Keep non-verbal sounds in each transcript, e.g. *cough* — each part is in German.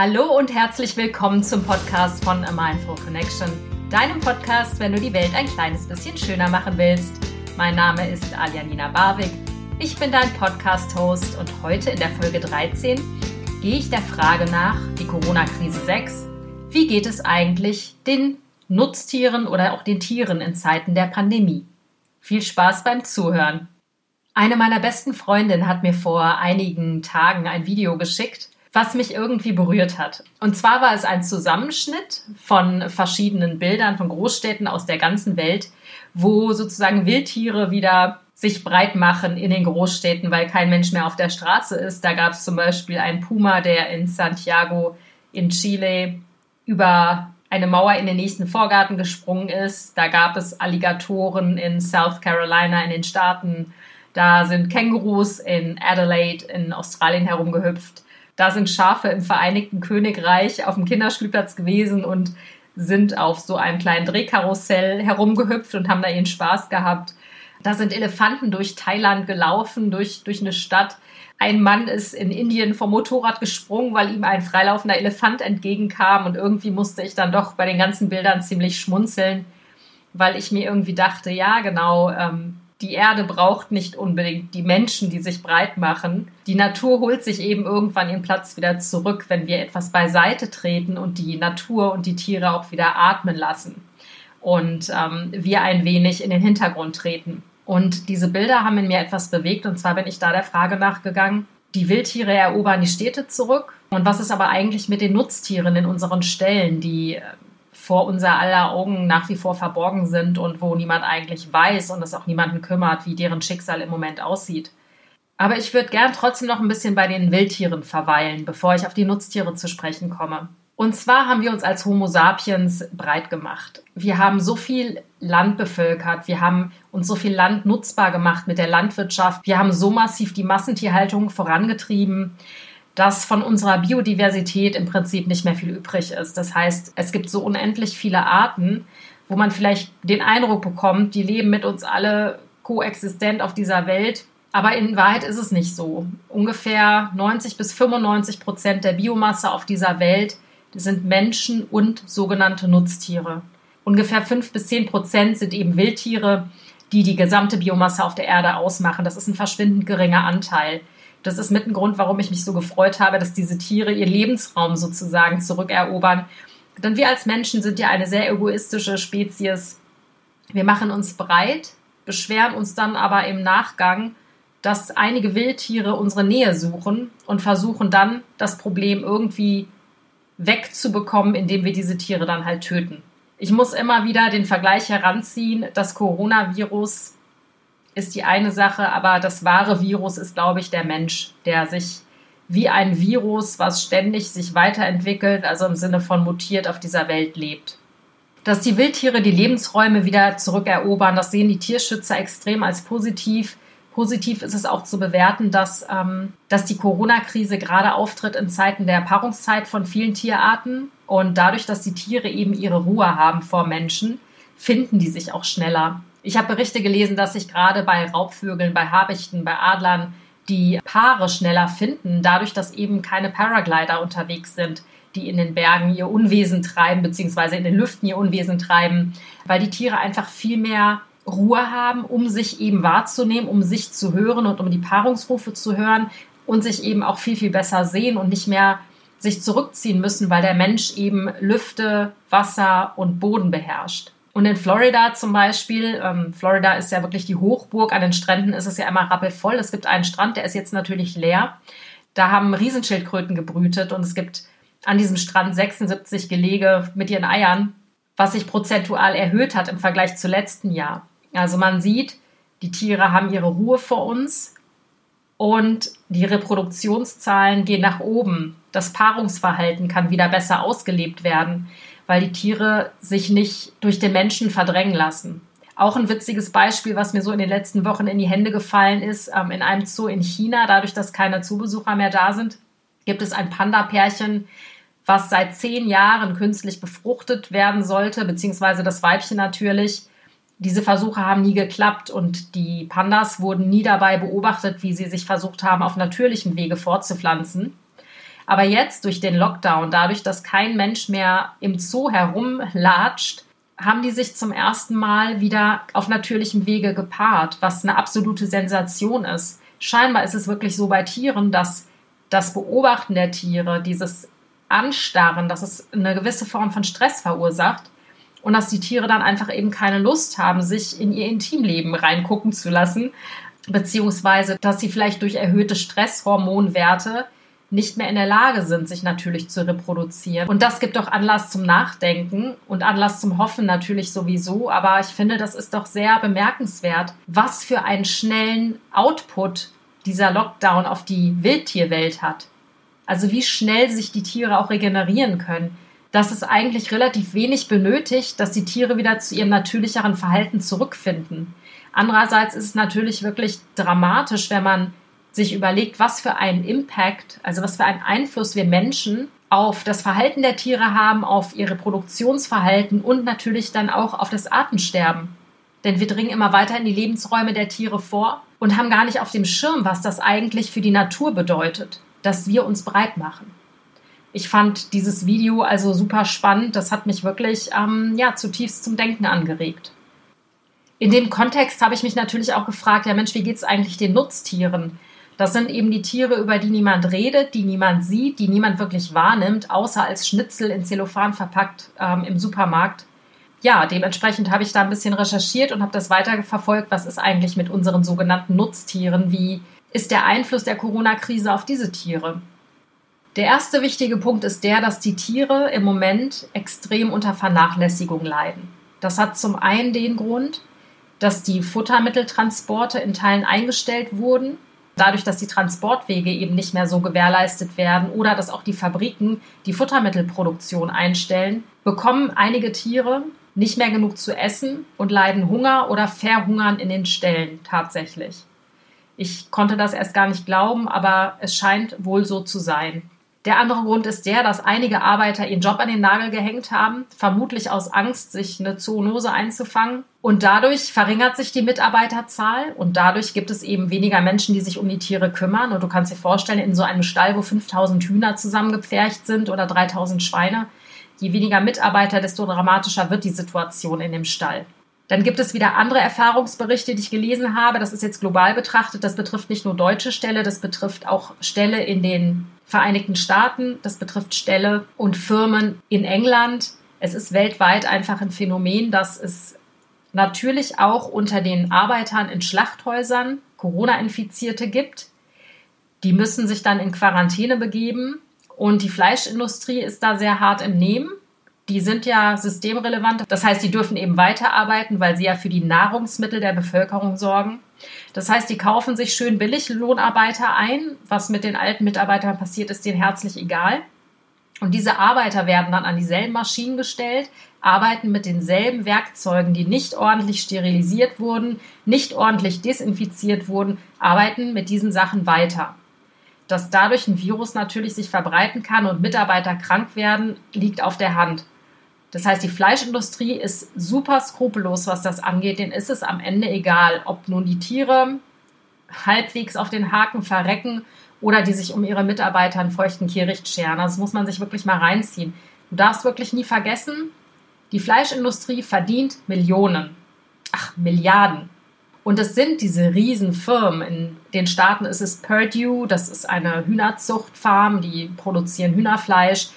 Hallo und herzlich willkommen zum Podcast von A Mindful Connection, deinem Podcast, wenn du die Welt ein kleines bisschen schöner machen willst. Mein Name ist Aljanina Barwig. Ich bin dein Podcast-Host und heute in der Folge 13 gehe ich der Frage nach, die Corona-Krise 6, wie geht es eigentlich den Nutztieren oder auch den Tieren in Zeiten der Pandemie? Viel Spaß beim Zuhören. Eine meiner besten Freundinnen hat mir vor einigen Tagen ein Video geschickt, was mich irgendwie berührt hat. Und zwar war es ein Zusammenschnitt von verschiedenen Bildern von Großstädten aus der ganzen Welt, wo sozusagen Wildtiere wieder sich breit machen in den Großstädten, weil kein Mensch mehr auf der Straße ist. Da gab es zum Beispiel einen Puma, der in Santiago in Chile über eine Mauer in den nächsten Vorgarten gesprungen ist. Da gab es Alligatoren in South Carolina in den Staaten. Da sind Kängurus in Adelaide in Australien herumgehüpft. Da sind Schafe im Vereinigten Königreich auf dem Kinderspielplatz gewesen und sind auf so einem kleinen Drehkarussell herumgehüpft und haben da ihren Spaß gehabt. Da sind Elefanten durch Thailand gelaufen, durch, durch eine Stadt. Ein Mann ist in Indien vom Motorrad gesprungen, weil ihm ein freilaufender Elefant entgegenkam. Und irgendwie musste ich dann doch bei den ganzen Bildern ziemlich schmunzeln, weil ich mir irgendwie dachte, ja, genau, ähm, die Erde braucht nicht unbedingt die Menschen, die sich breit machen. Die Natur holt sich eben irgendwann ihren Platz wieder zurück, wenn wir etwas beiseite treten und die Natur und die Tiere auch wieder atmen lassen und ähm, wir ein wenig in den Hintergrund treten. Und diese Bilder haben in mir etwas bewegt und zwar bin ich da der Frage nachgegangen, die Wildtiere erobern die Städte zurück. Und was ist aber eigentlich mit den Nutztieren in unseren Ställen, die vor unser aller Augen nach wie vor verborgen sind und wo niemand eigentlich weiß und es auch niemanden kümmert, wie deren Schicksal im Moment aussieht. Aber ich würde gern trotzdem noch ein bisschen bei den Wildtieren verweilen, bevor ich auf die Nutztiere zu sprechen komme. Und zwar haben wir uns als Homo sapiens breit gemacht. Wir haben so viel Land bevölkert, wir haben uns so viel Land nutzbar gemacht mit der Landwirtschaft, wir haben so massiv die Massentierhaltung vorangetrieben, dass von unserer Biodiversität im Prinzip nicht mehr viel übrig ist. Das heißt, es gibt so unendlich viele Arten, wo man vielleicht den Eindruck bekommt, die leben mit uns alle koexistent auf dieser Welt. Aber in Wahrheit ist es nicht so. Ungefähr 90 bis 95 Prozent der Biomasse auf dieser Welt sind Menschen und sogenannte Nutztiere. Ungefähr 5 bis 10 Prozent sind eben Wildtiere, die die gesamte Biomasse auf der Erde ausmachen. Das ist ein verschwindend geringer Anteil. Das ist mit ein Grund, warum ich mich so gefreut habe, dass diese Tiere ihr Lebensraum sozusagen zurückerobern. Denn wir als Menschen sind ja eine sehr egoistische Spezies. Wir machen uns breit, beschweren uns dann aber im Nachgang, dass einige Wildtiere unsere Nähe suchen und versuchen dann das Problem irgendwie wegzubekommen, indem wir diese Tiere dann halt töten. Ich muss immer wieder den Vergleich heranziehen, das Coronavirus ist die eine Sache, aber das wahre Virus ist, glaube ich, der Mensch, der sich wie ein Virus, was ständig sich weiterentwickelt, also im Sinne von mutiert auf dieser Welt lebt. Dass die Wildtiere die Lebensräume wieder zurückerobern, das sehen die Tierschützer extrem als positiv. Positiv ist es auch zu bewerten, dass, ähm, dass die Corona-Krise gerade auftritt in Zeiten der Paarungszeit von vielen Tierarten. Und dadurch, dass die Tiere eben ihre Ruhe haben vor Menschen, finden die sich auch schneller. Ich habe Berichte gelesen, dass sich gerade bei Raubvögeln, bei Habichten, bei Adlern die Paare schneller finden, dadurch, dass eben keine Paraglider unterwegs sind, die in den Bergen ihr Unwesen treiben, beziehungsweise in den Lüften ihr Unwesen treiben, weil die Tiere einfach viel mehr Ruhe haben, um sich eben wahrzunehmen, um sich zu hören und um die Paarungsrufe zu hören und sich eben auch viel, viel besser sehen und nicht mehr sich zurückziehen müssen, weil der Mensch eben Lüfte, Wasser und Boden beherrscht. Und in Florida zum Beispiel, ähm, Florida ist ja wirklich die Hochburg, an den Stränden ist es ja immer rappelvoll. Es gibt einen Strand, der ist jetzt natürlich leer. Da haben Riesenschildkröten gebrütet und es gibt an diesem Strand 76 Gelege mit ihren Eiern, was sich prozentual erhöht hat im Vergleich zu letzten Jahr. Also man sieht, die Tiere haben ihre Ruhe vor uns und die Reproduktionszahlen gehen nach oben. Das Paarungsverhalten kann wieder besser ausgelebt werden weil die Tiere sich nicht durch den Menschen verdrängen lassen. Auch ein witziges Beispiel, was mir so in den letzten Wochen in die Hände gefallen ist, ähm, in einem Zoo in China, dadurch, dass keine Zoobesucher mehr da sind, gibt es ein Panda-Pärchen, was seit zehn Jahren künstlich befruchtet werden sollte, beziehungsweise das Weibchen natürlich. Diese Versuche haben nie geklappt und die Pandas wurden nie dabei beobachtet, wie sie sich versucht haben, auf natürlichem Wege fortzupflanzen. Aber jetzt durch den Lockdown, dadurch, dass kein Mensch mehr im Zoo herumlatscht, haben die sich zum ersten Mal wieder auf natürlichem Wege gepaart, was eine absolute Sensation ist. Scheinbar ist es wirklich so bei Tieren, dass das Beobachten der Tiere, dieses Anstarren, dass es eine gewisse Form von Stress verursacht und dass die Tiere dann einfach eben keine Lust haben, sich in ihr Intimleben reingucken zu lassen, beziehungsweise dass sie vielleicht durch erhöhte Stresshormonwerte nicht mehr in der Lage sind, sich natürlich zu reproduzieren. Und das gibt doch Anlass zum Nachdenken und Anlass zum Hoffen natürlich sowieso. Aber ich finde, das ist doch sehr bemerkenswert, was für einen schnellen Output dieser Lockdown auf die Wildtierwelt hat. Also wie schnell sich die Tiere auch regenerieren können. Dass es eigentlich relativ wenig benötigt, dass die Tiere wieder zu ihrem natürlicheren Verhalten zurückfinden. Andererseits ist es natürlich wirklich dramatisch, wenn man sich überlegt, was für einen Impact, also was für einen Einfluss wir Menschen auf das Verhalten der Tiere haben, auf ihre Produktionsverhalten und natürlich dann auch auf das Artensterben. Denn wir dringen immer weiter in die Lebensräume der Tiere vor und haben gar nicht auf dem Schirm, was das eigentlich für die Natur bedeutet, dass wir uns breit machen. Ich fand dieses Video also super spannend. Das hat mich wirklich ähm, ja, zutiefst zum Denken angeregt. In dem Kontext habe ich mich natürlich auch gefragt, ja Mensch, wie geht es eigentlich den Nutztieren? Das sind eben die Tiere, über die niemand redet, die niemand sieht, die niemand wirklich wahrnimmt, außer als Schnitzel in Zellophan verpackt ähm, im Supermarkt. Ja, dementsprechend habe ich da ein bisschen recherchiert und habe das weiter verfolgt. Was ist eigentlich mit unseren sogenannten Nutztieren? Wie ist der Einfluss der Corona-Krise auf diese Tiere? Der erste wichtige Punkt ist der, dass die Tiere im Moment extrem unter Vernachlässigung leiden. Das hat zum einen den Grund, dass die Futtermitteltransporte in Teilen eingestellt wurden dadurch, dass die Transportwege eben nicht mehr so gewährleistet werden oder dass auch die Fabriken die Futtermittelproduktion einstellen, bekommen einige Tiere nicht mehr genug zu essen und leiden Hunger oder verhungern in den Ställen tatsächlich. Ich konnte das erst gar nicht glauben, aber es scheint wohl so zu sein. Der andere Grund ist der, dass einige Arbeiter ihren Job an den Nagel gehängt haben, vermutlich aus Angst, sich eine Zoonose einzufangen. Und dadurch verringert sich die Mitarbeiterzahl und dadurch gibt es eben weniger Menschen, die sich um die Tiere kümmern. Und du kannst dir vorstellen, in so einem Stall, wo 5000 Hühner zusammengepfercht sind oder 3000 Schweine, je weniger Mitarbeiter, desto dramatischer wird die Situation in dem Stall. Dann gibt es wieder andere Erfahrungsberichte, die ich gelesen habe. Das ist jetzt global betrachtet. Das betrifft nicht nur deutsche Ställe, das betrifft auch Ställe in den Vereinigten Staaten, das betrifft Ställe und Firmen in England. Es ist weltweit einfach ein Phänomen, dass es natürlich auch unter den Arbeitern in Schlachthäusern Corona-Infizierte gibt. Die müssen sich dann in Quarantäne begeben und die Fleischindustrie ist da sehr hart im Nehmen die sind ja systemrelevant. Das heißt, die dürfen eben weiterarbeiten, weil sie ja für die Nahrungsmittel der Bevölkerung sorgen. Das heißt, die kaufen sich schön billig Lohnarbeiter ein. Was mit den alten Mitarbeitern passiert, ist denen herzlich egal. Und diese Arbeiter werden dann an dieselben Maschinen gestellt, arbeiten mit denselben Werkzeugen, die nicht ordentlich sterilisiert wurden, nicht ordentlich desinfiziert wurden, arbeiten mit diesen Sachen weiter. Dass dadurch ein Virus natürlich sich verbreiten kann und Mitarbeiter krank werden, liegt auf der Hand. Das heißt, die Fleischindustrie ist super skrupellos, was das angeht. Denen ist es am Ende egal, ob nun die Tiere halbwegs auf den Haken verrecken oder die sich um ihre Mitarbeiter einen feuchten Kehricht scheren. Also das muss man sich wirklich mal reinziehen. Du darfst wirklich nie vergessen, die Fleischindustrie verdient Millionen. Ach, Milliarden. Und es sind diese Riesenfirmen. In den Staaten ist es Purdue, das ist eine Hühnerzuchtfarm, die produzieren Hühnerfleisch.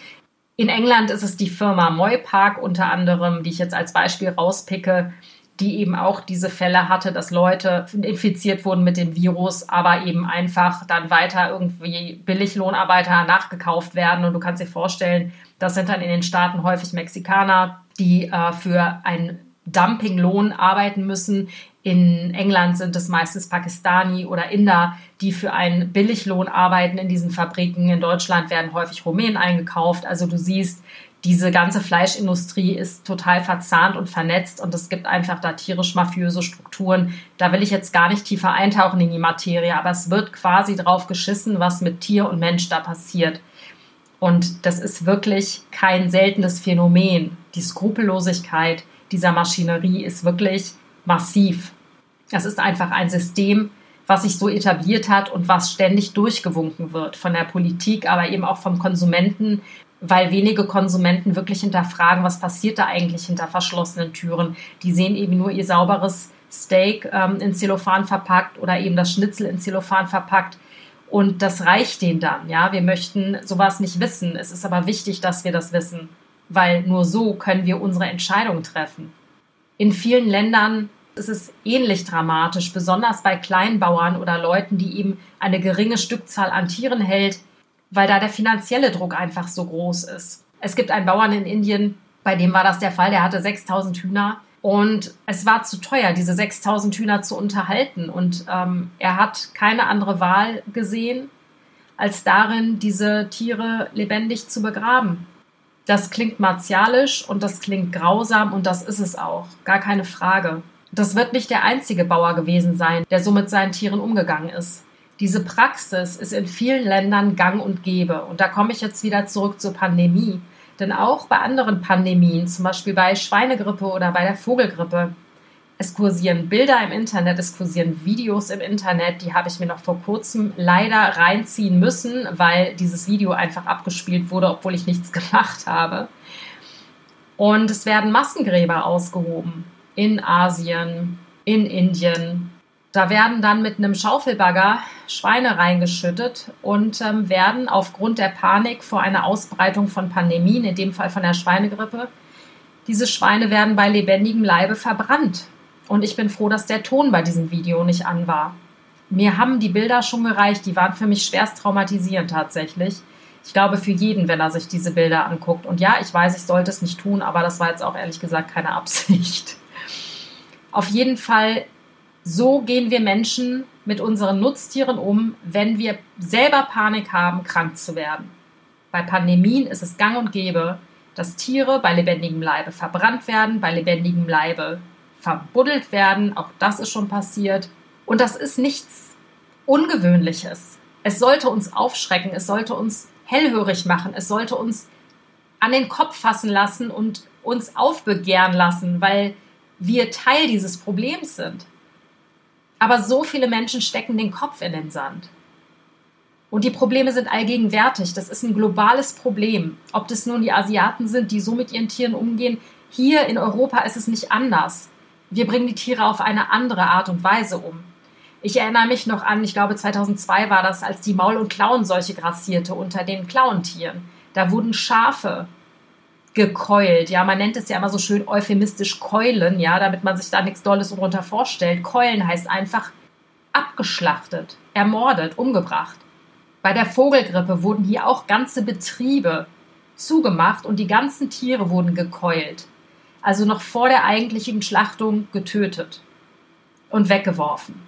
In England ist es die Firma Moypark unter anderem, die ich jetzt als Beispiel rauspicke, die eben auch diese Fälle hatte, dass Leute infiziert wurden mit dem Virus, aber eben einfach dann weiter irgendwie Billiglohnarbeiter nachgekauft werden. Und du kannst dir vorstellen, das sind dann in den Staaten häufig Mexikaner, die äh, für einen Dumpinglohn arbeiten müssen, in England sind es meistens Pakistani oder Inder, die für einen Billiglohn arbeiten in diesen Fabriken. In Deutschland werden häufig Rumänen eingekauft. Also du siehst, diese ganze Fleischindustrie ist total verzahnt und vernetzt und es gibt einfach da tierisch-mafiöse Strukturen. Da will ich jetzt gar nicht tiefer eintauchen in die Materie, aber es wird quasi drauf geschissen, was mit Tier und Mensch da passiert. Und das ist wirklich kein seltenes Phänomen. Die Skrupellosigkeit dieser Maschinerie ist wirklich massiv. Es ist einfach ein System, was sich so etabliert hat und was ständig durchgewunken wird von der Politik, aber eben auch vom Konsumenten, weil wenige Konsumenten wirklich hinterfragen, was passiert da eigentlich hinter verschlossenen Türen. Die sehen eben nur ihr sauberes Steak ähm, in Zellophan verpackt oder eben das Schnitzel in Zellophan verpackt. Und das reicht denen dann. Ja, wir möchten sowas nicht wissen. Es ist aber wichtig, dass wir das wissen, weil nur so können wir unsere Entscheidung treffen. In vielen Ländern ist es ähnlich dramatisch, besonders bei Kleinbauern oder Leuten, die eben eine geringe Stückzahl an Tieren hält, weil da der finanzielle Druck einfach so groß ist. Es gibt einen Bauern in Indien, bei dem war das der Fall, der hatte 6000 Hühner und es war zu teuer, diese 6000 Hühner zu unterhalten. Und ähm, er hat keine andere Wahl gesehen, als darin, diese Tiere lebendig zu begraben. Das klingt martialisch und das klingt grausam und das ist es auch, gar keine Frage. Das wird nicht der einzige Bauer gewesen sein, der so mit seinen Tieren umgegangen ist. Diese Praxis ist in vielen Ländern gang und gäbe. Und da komme ich jetzt wieder zurück zur Pandemie. Denn auch bei anderen Pandemien, zum Beispiel bei Schweinegrippe oder bei der Vogelgrippe, es kursieren Bilder im Internet, es kursieren Videos im Internet, die habe ich mir noch vor kurzem leider reinziehen müssen, weil dieses Video einfach abgespielt wurde, obwohl ich nichts *laughs* gemacht habe. Und es werden Massengräber ausgehoben in Asien, in Indien, da werden dann mit einem Schaufelbagger Schweine reingeschüttet und ähm, werden aufgrund der Panik vor einer Ausbreitung von Pandemien, in dem Fall von der Schweinegrippe, diese Schweine werden bei lebendigem Leibe verbrannt. Und ich bin froh, dass der Ton bei diesem Video nicht an war. Mir haben die Bilder schon gereicht, die waren für mich schwerst traumatisierend tatsächlich. Ich glaube für jeden, wenn er sich diese Bilder anguckt. Und ja, ich weiß, ich sollte es nicht tun, aber das war jetzt auch ehrlich gesagt keine *laughs* Absicht. Auf jeden Fall so gehen wir Menschen mit unseren Nutztieren um, wenn wir selber Panik haben, krank zu werden. Bei Pandemien ist es gang und gäbe, dass Tiere bei lebendigem Leibe verbrannt werden, bei lebendigem Leibe verbuddelt werden. Auch das ist schon passiert. Und das ist nichts Ungewöhnliches. Es sollte uns aufschrecken, es sollte uns hellhörig machen, es sollte uns an den Kopf fassen lassen und uns aufbegehren lassen, weil wir Teil dieses Problems sind. Aber so viele Menschen stecken den Kopf in den Sand. Und die Probleme sind allgegenwärtig. Das ist ein globales Problem. Ob das nun die Asiaten sind, die so mit ihren Tieren umgehen. Hier in Europa ist es nicht anders. Wir bringen die Tiere auf eine andere Art und Weise um. Ich erinnere mich noch an, ich glaube 2002 war das, als die Maul- und Klauenseuche grassierte unter den Klauentieren. Da wurden Schafe gekeult. Ja, man nennt es ja immer so schön euphemistisch keulen, ja, damit man sich da nichts Dolles drunter vorstellt. Keulen heißt einfach abgeschlachtet, ermordet, umgebracht. Bei der Vogelgrippe wurden hier auch ganze Betriebe zugemacht und die ganzen Tiere wurden gekeult. Also noch vor der eigentlichen Schlachtung getötet und weggeworfen.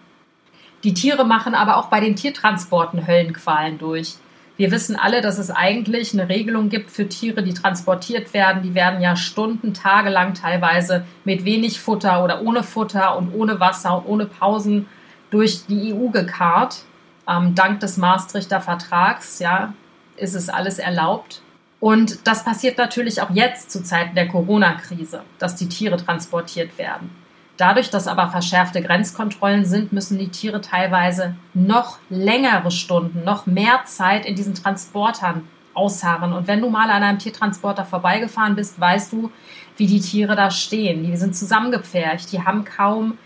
Die Tiere machen aber auch bei den Tiertransporten Höllenqualen durch. Wir wissen alle, dass es eigentlich eine Regelung gibt für Tiere, die transportiert werden. Die werden ja Stunden, Tage lang teilweise mit wenig Futter oder ohne Futter und ohne Wasser und ohne Pausen durch die EU gekarrt. Ähm, dank des Maastrichter Vertrags, ja, ist es alles erlaubt. Und das passiert natürlich auch jetzt zu Zeiten der Corona-Krise, dass die Tiere transportiert werden. Dadurch, dass aber verschärfte Grenzkontrollen sind, müssen die Tiere teilweise noch längere Stunden, noch mehr Zeit in diesen Transportern ausharren. Und wenn du mal an einem Tiertransporter vorbeigefahren bist, weißt du, wie die Tiere da stehen. Die sind zusammengepfercht, die haben kaum,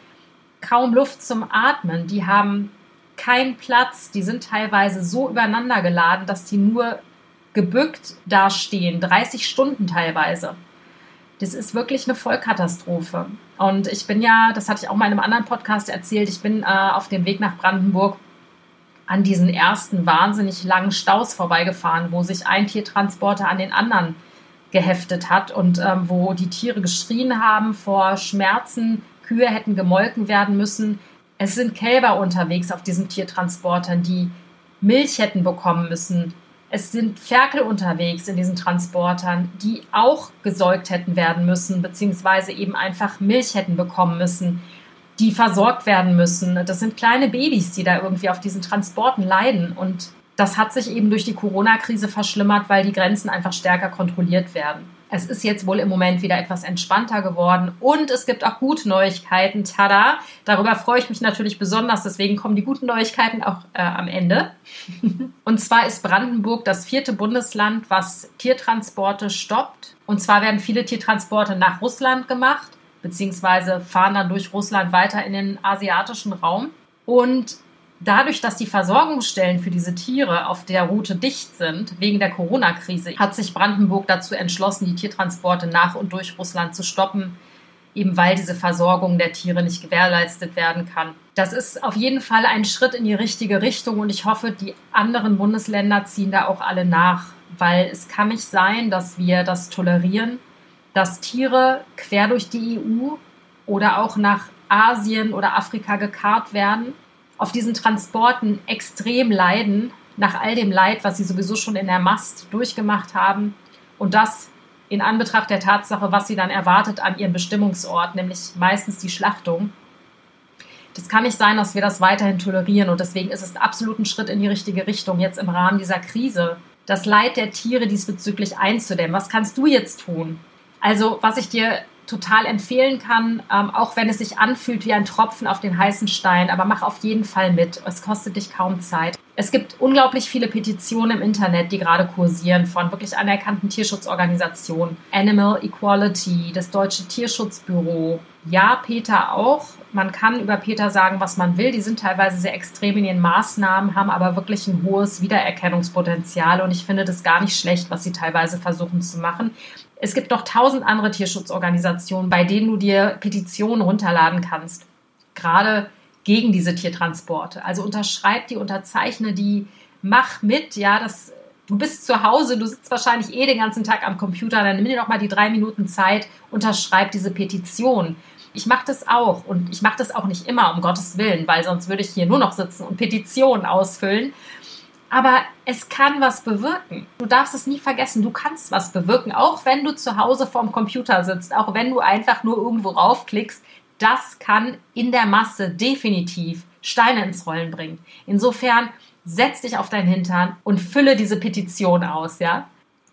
kaum Luft zum Atmen, die haben keinen Platz, die sind teilweise so übereinander geladen, dass die nur gebückt dastehen, 30 Stunden teilweise. Das ist wirklich eine Vollkatastrophe. Und ich bin ja, das hatte ich auch mal in einem anderen Podcast erzählt, ich bin äh, auf dem Weg nach Brandenburg an diesen ersten wahnsinnig langen Staus vorbeigefahren, wo sich ein Tiertransporter an den anderen geheftet hat und ähm, wo die Tiere geschrien haben vor Schmerzen, Kühe hätten gemolken werden müssen. Es sind Kälber unterwegs auf diesen Tiertransportern, die Milch hätten bekommen müssen, es sind Ferkel unterwegs in diesen Transportern, die auch gesäugt hätten werden müssen, beziehungsweise eben einfach Milch hätten bekommen müssen, die versorgt werden müssen. Das sind kleine Babys, die da irgendwie auf diesen Transporten leiden. Und Das hat sich eben durch die Corona-Krise verschlimmert, weil die Grenzen einfach stärker kontrolliert werden. Es ist jetzt wohl im Moment wieder etwas entspannter geworden und es gibt auch gute Neuigkeiten. Tada! Darüber freue ich mich natürlich besonders, deswegen kommen die guten Neuigkeiten auch äh, am Ende. *laughs* und zwar ist Brandenburg das vierte Bundesland, was Tiertransporte stoppt. Und zwar werden viele Tiertransporte nach Russland gemacht, beziehungsweise fahren dann durch Russland weiter in den asiatischen Raum. Und Dadurch, dass die Versorgungsstellen für diese Tiere auf der Route dicht sind, wegen der Corona-Krise, hat sich Brandenburg dazu entschlossen, die Tiertransporte nach und durch Russland zu stoppen, eben weil diese Versorgung der Tiere nicht gewährleistet werden kann. Das ist auf jeden Fall ein Schritt in die richtige Richtung und ich hoffe, die anderen Bundesländer ziehen da auch alle nach, weil es kann nicht sein, dass wir das tolerieren, dass Tiere quer durch die EU oder auch nach Asien oder Afrika gekarrt werden auf diesen Transporten extrem leiden, nach all dem Leid, was sie sowieso schon in der Mast durchgemacht haben. Und das in Anbetracht der Tatsache, was sie dann erwartet an ihrem Bestimmungsort, nämlich meistens die Schlachtung. Das kann nicht sein, dass wir das weiterhin tolerieren. Und deswegen ist es absolut ein Schritt in die richtige Richtung, jetzt im Rahmen dieser Krise, das Leid der Tiere diesbezüglich einzudämmen. Was kannst du jetzt tun? Also, was ich dir total empfehlen kann, ähm, auch wenn es sich anfühlt wie ein Tropfen auf den heißen Stein. Aber mach auf jeden Fall mit. Es kostet dich kaum Zeit. Es gibt unglaublich viele Petitionen im Internet, die gerade kursieren von wirklich anerkannten Tierschutzorganisationen. Animal Equality, das Deutsche Tierschutzbüro. Ja, Peter auch. Man kann über Peter sagen, was man will. Die sind teilweise sehr extrem in ihren Maßnahmen, haben aber wirklich ein hohes Wiedererkennungspotenzial. Und ich finde das gar nicht schlecht, was sie teilweise versuchen zu machen. Es gibt noch tausend andere Tierschutzorganisationen, bei denen du dir Petitionen runterladen kannst. Gerade gegen diese Tiertransporte. Also unterschreib die, unterzeichne die, mach mit, ja, das, du bist zu Hause, du sitzt wahrscheinlich eh den ganzen Tag am Computer, dann nimm dir doch mal die drei Minuten Zeit, unterschreib diese Petition. Ich mache das auch und ich mache das auch nicht immer, um Gottes Willen, weil sonst würde ich hier nur noch sitzen und Petitionen ausfüllen. Aber es kann was bewirken. Du darfst es nie vergessen, du kannst was bewirken, auch wenn du zu Hause vorm Computer sitzt, auch wenn du einfach nur irgendwo raufklickst. Das kann in der Masse definitiv Steine ins Rollen bringen. Insofern setz dich auf deinen Hintern und fülle diese Petition aus, ja?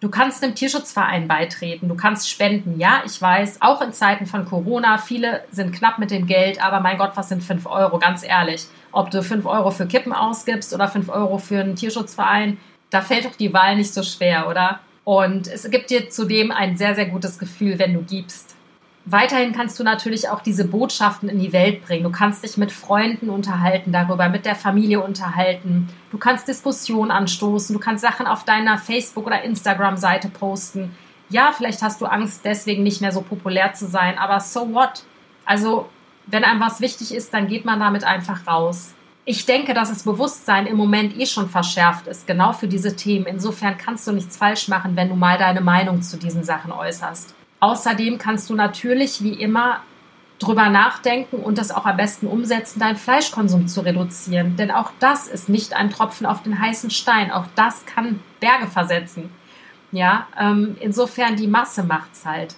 Du kannst einem Tierschutzverein beitreten, du kannst spenden. Ja, ich weiß, auch in Zeiten von Corona, viele sind knapp mit dem Geld, aber mein Gott, was sind 5 Euro, ganz ehrlich. Ob du 5 Euro für Kippen ausgibst oder 5 Euro für einen Tierschutzverein, da fällt doch die Wahl nicht so schwer, oder? Und es gibt dir zudem ein sehr, sehr gutes Gefühl, wenn du gibst. Weiterhin kannst du natürlich auch diese Botschaften in die Welt bringen. Du kannst dich mit Freunden unterhalten darüber, mit der Familie unterhalten. Du kannst Diskussionen anstoßen. Du kannst Sachen auf deiner Facebook- oder Instagram-Seite posten. Ja, vielleicht hast du Angst, deswegen nicht mehr so populär zu sein, aber so what? Also, wenn einem was wichtig ist, dann geht man damit einfach raus. Ich denke, dass das Bewusstsein im Moment eh schon verschärft ist, genau für diese Themen. Insofern kannst du nichts falsch machen, wenn du mal deine Meinung zu diesen Sachen äußerst. Außerdem kannst du natürlich wie immer drüber nachdenken und das auch am besten umsetzen, deinen Fleischkonsum zu reduzieren. Denn auch das ist nicht ein Tropfen auf den heißen Stein. Auch das kann Berge versetzen. Ja, ähm, insofern die Masse macht's halt.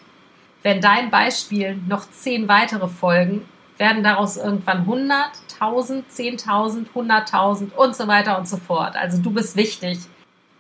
Wenn dein Beispiel noch zehn weitere folgen, werden daraus irgendwann 100, 1000, 10.000, 100.000 und so weiter und so fort. Also du bist wichtig.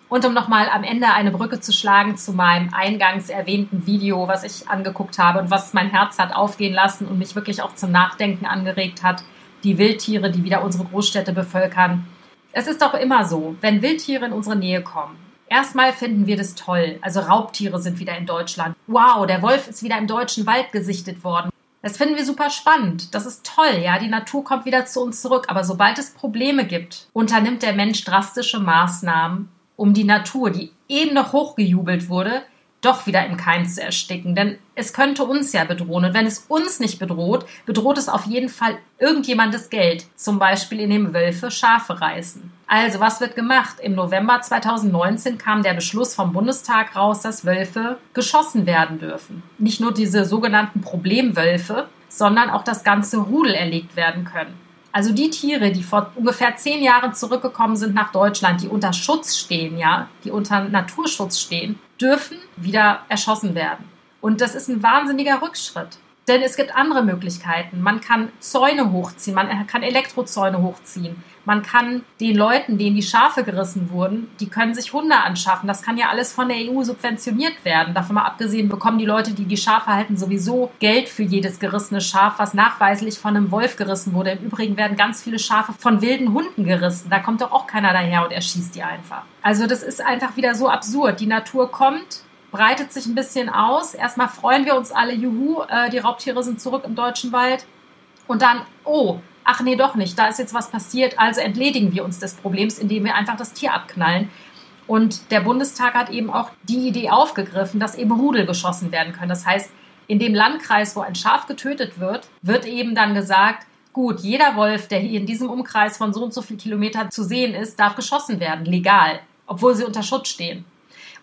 Und um nochmal am Ende eine Brücke zu schlagen zu meinem eingangs erwähnten Video, was ich angeguckt habe und was mein Herz hat aufgehen lassen und mich wirklich auch zum Nachdenken angeregt hat, die Wildtiere, die wieder unsere Großstädte bevölkern. Es ist doch immer so, wenn Wildtiere in unsere Nähe kommen. Erstmal finden wir das toll. Also Raubtiere sind wieder in Deutschland. Wow, der Wolf ist wieder im deutschen Wald gesichtet worden. Das finden wir super spannend. Das ist toll, ja. Die Natur kommt wieder zu uns zurück. Aber sobald es Probleme gibt, unternimmt der Mensch drastische Maßnahmen, um die Natur, die eben noch hochgejubelt wurde, doch wieder im Keim zu ersticken. Denn es könnte uns ja bedrohen. Und wenn es uns nicht bedroht, bedroht es auf jeden Fall irgendjemandes Geld. Zum Beispiel indem Wölfe Schafe reißen. Also, was wird gemacht? Im November 2019 kam der Beschluss vom Bundestag raus, dass Wölfe geschossen werden dürfen. Nicht nur diese sogenannten Problemwölfe, sondern auch das ganze Rudel erlegt werden können. Also die Tiere, die vor ungefähr zehn Jahren zurückgekommen sind nach Deutschland, die unter Schutz stehen, ja, die unter Naturschutz stehen, dürfen wieder erschossen werden. Und das ist ein wahnsinniger Rückschritt. Denn es gibt andere Möglichkeiten. Man kann Zäune hochziehen, man kann Elektrozäune hochziehen. Man kann den Leuten, denen die Schafe gerissen wurden, die können sich Hunde anschaffen. Das kann ja alles von der EU subventioniert werden. Davon mal abgesehen bekommen die Leute, die die Schafe halten, sowieso Geld für jedes gerissene Schaf, was nachweislich von einem Wolf gerissen wurde. Im Übrigen werden ganz viele Schafe von wilden Hunden gerissen. Da kommt doch auch keiner daher und erschießt die einfach. Also das ist einfach wieder so absurd. Die Natur kommt, breitet sich ein bisschen aus. Erstmal freuen wir uns alle, juhu, äh, die Raubtiere sind zurück im deutschen Wald. Und dann, oh, ach nee, doch nicht, da ist jetzt was passiert, also entledigen wir uns des Problems, indem wir einfach das Tier abknallen. Und der Bundestag hat eben auch die Idee aufgegriffen, dass eben Rudel geschossen werden können. Das heißt, in dem Landkreis, wo ein Schaf getötet wird, wird eben dann gesagt, gut, jeder Wolf, der hier in diesem Umkreis von so und so viel Kilometern zu sehen ist, darf geschossen werden, legal, obwohl sie unter Schutz stehen.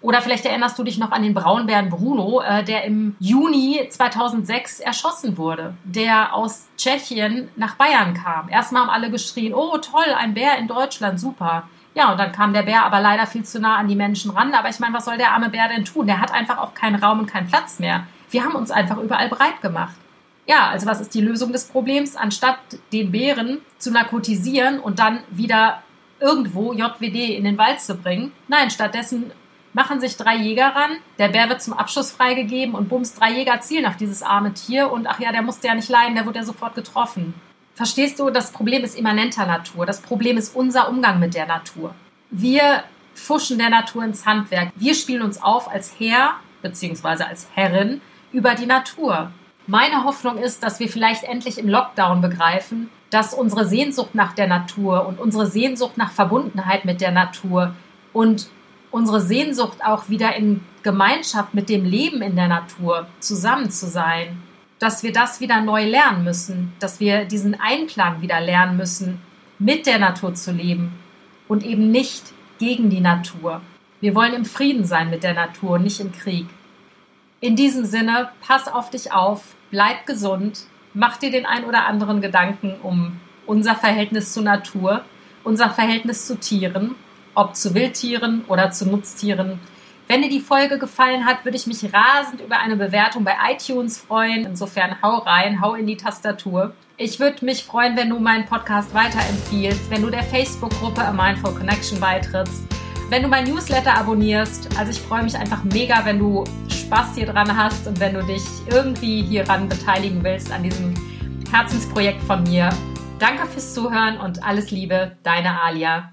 Oder vielleicht erinnerst du dich noch an den Braunbären Bruno, äh, der im Juni 2006 erschossen wurde, der aus Tschechien nach Bayern kam. Erstmal haben alle geschrien, oh toll, ein Bär in Deutschland, super. Ja, und dann kam der Bär aber leider viel zu nah an die Menschen ran. Aber ich meine, was soll der arme Bär denn tun? Der hat einfach auch keinen Raum und keinen Platz mehr. Wir haben uns einfach überall breit gemacht. Ja, also was ist die Lösung des Problems? Anstatt den Bären zu narkotisieren und dann wieder irgendwo JWD in den Wald zu bringen, nein, stattdessen machen sich drei Jäger ran, der Bär wird zum Abschuss freigegeben und bums, drei Jäger zielen auf dieses arme Tier und ach ja, der musste ja nicht leiden, der wurde ja sofort getroffen. Verstehst du, das Problem ist immanenter Natur. Das Problem ist unser Umgang mit der Natur. Wir fuschen der Natur ins Handwerk. Wir spielen uns auf als Herr bzw. als Herrin über die Natur. Meine Hoffnung ist, dass wir vielleicht endlich im Lockdown begreifen, dass unsere Sehnsucht nach der Natur und unsere Sehnsucht nach Verbundenheit mit der Natur und unsere Sehnsucht auch wieder in Gemeinschaft mit dem Leben in der Natur zusammen zu sein, dass wir das wieder neu lernen müssen, dass wir diesen Einklang wieder lernen müssen, mit der Natur zu leben und eben nicht gegen die Natur. Wir wollen im Frieden sein mit der Natur, nicht im Krieg. In diesem Sinne, pass auf dich auf, bleib gesund, mach dir den ein oder anderen Gedanken um unser Verhältnis zur Natur, unser Verhältnis zu Tieren ob zu Wildtieren oder zu Nutztieren. Wenn dir die Folge gefallen hat, würde ich mich rasend über eine Bewertung bei iTunes freuen. Insofern hau rein, hau in die Tastatur. Ich würde mich freuen, wenn du meinen Podcast weiterempfiehlst, wenn du der Facebook-Gruppe A Mindful Connection beitrittst, wenn du mein Newsletter abonnierst. Also ich freue mich einfach mega, wenn du Spaß hier dran hast und wenn du dich irgendwie hieran beteiligen willst an diesem Herzensprojekt von mir. Danke fürs Zuhören und alles Liebe, deine Alia.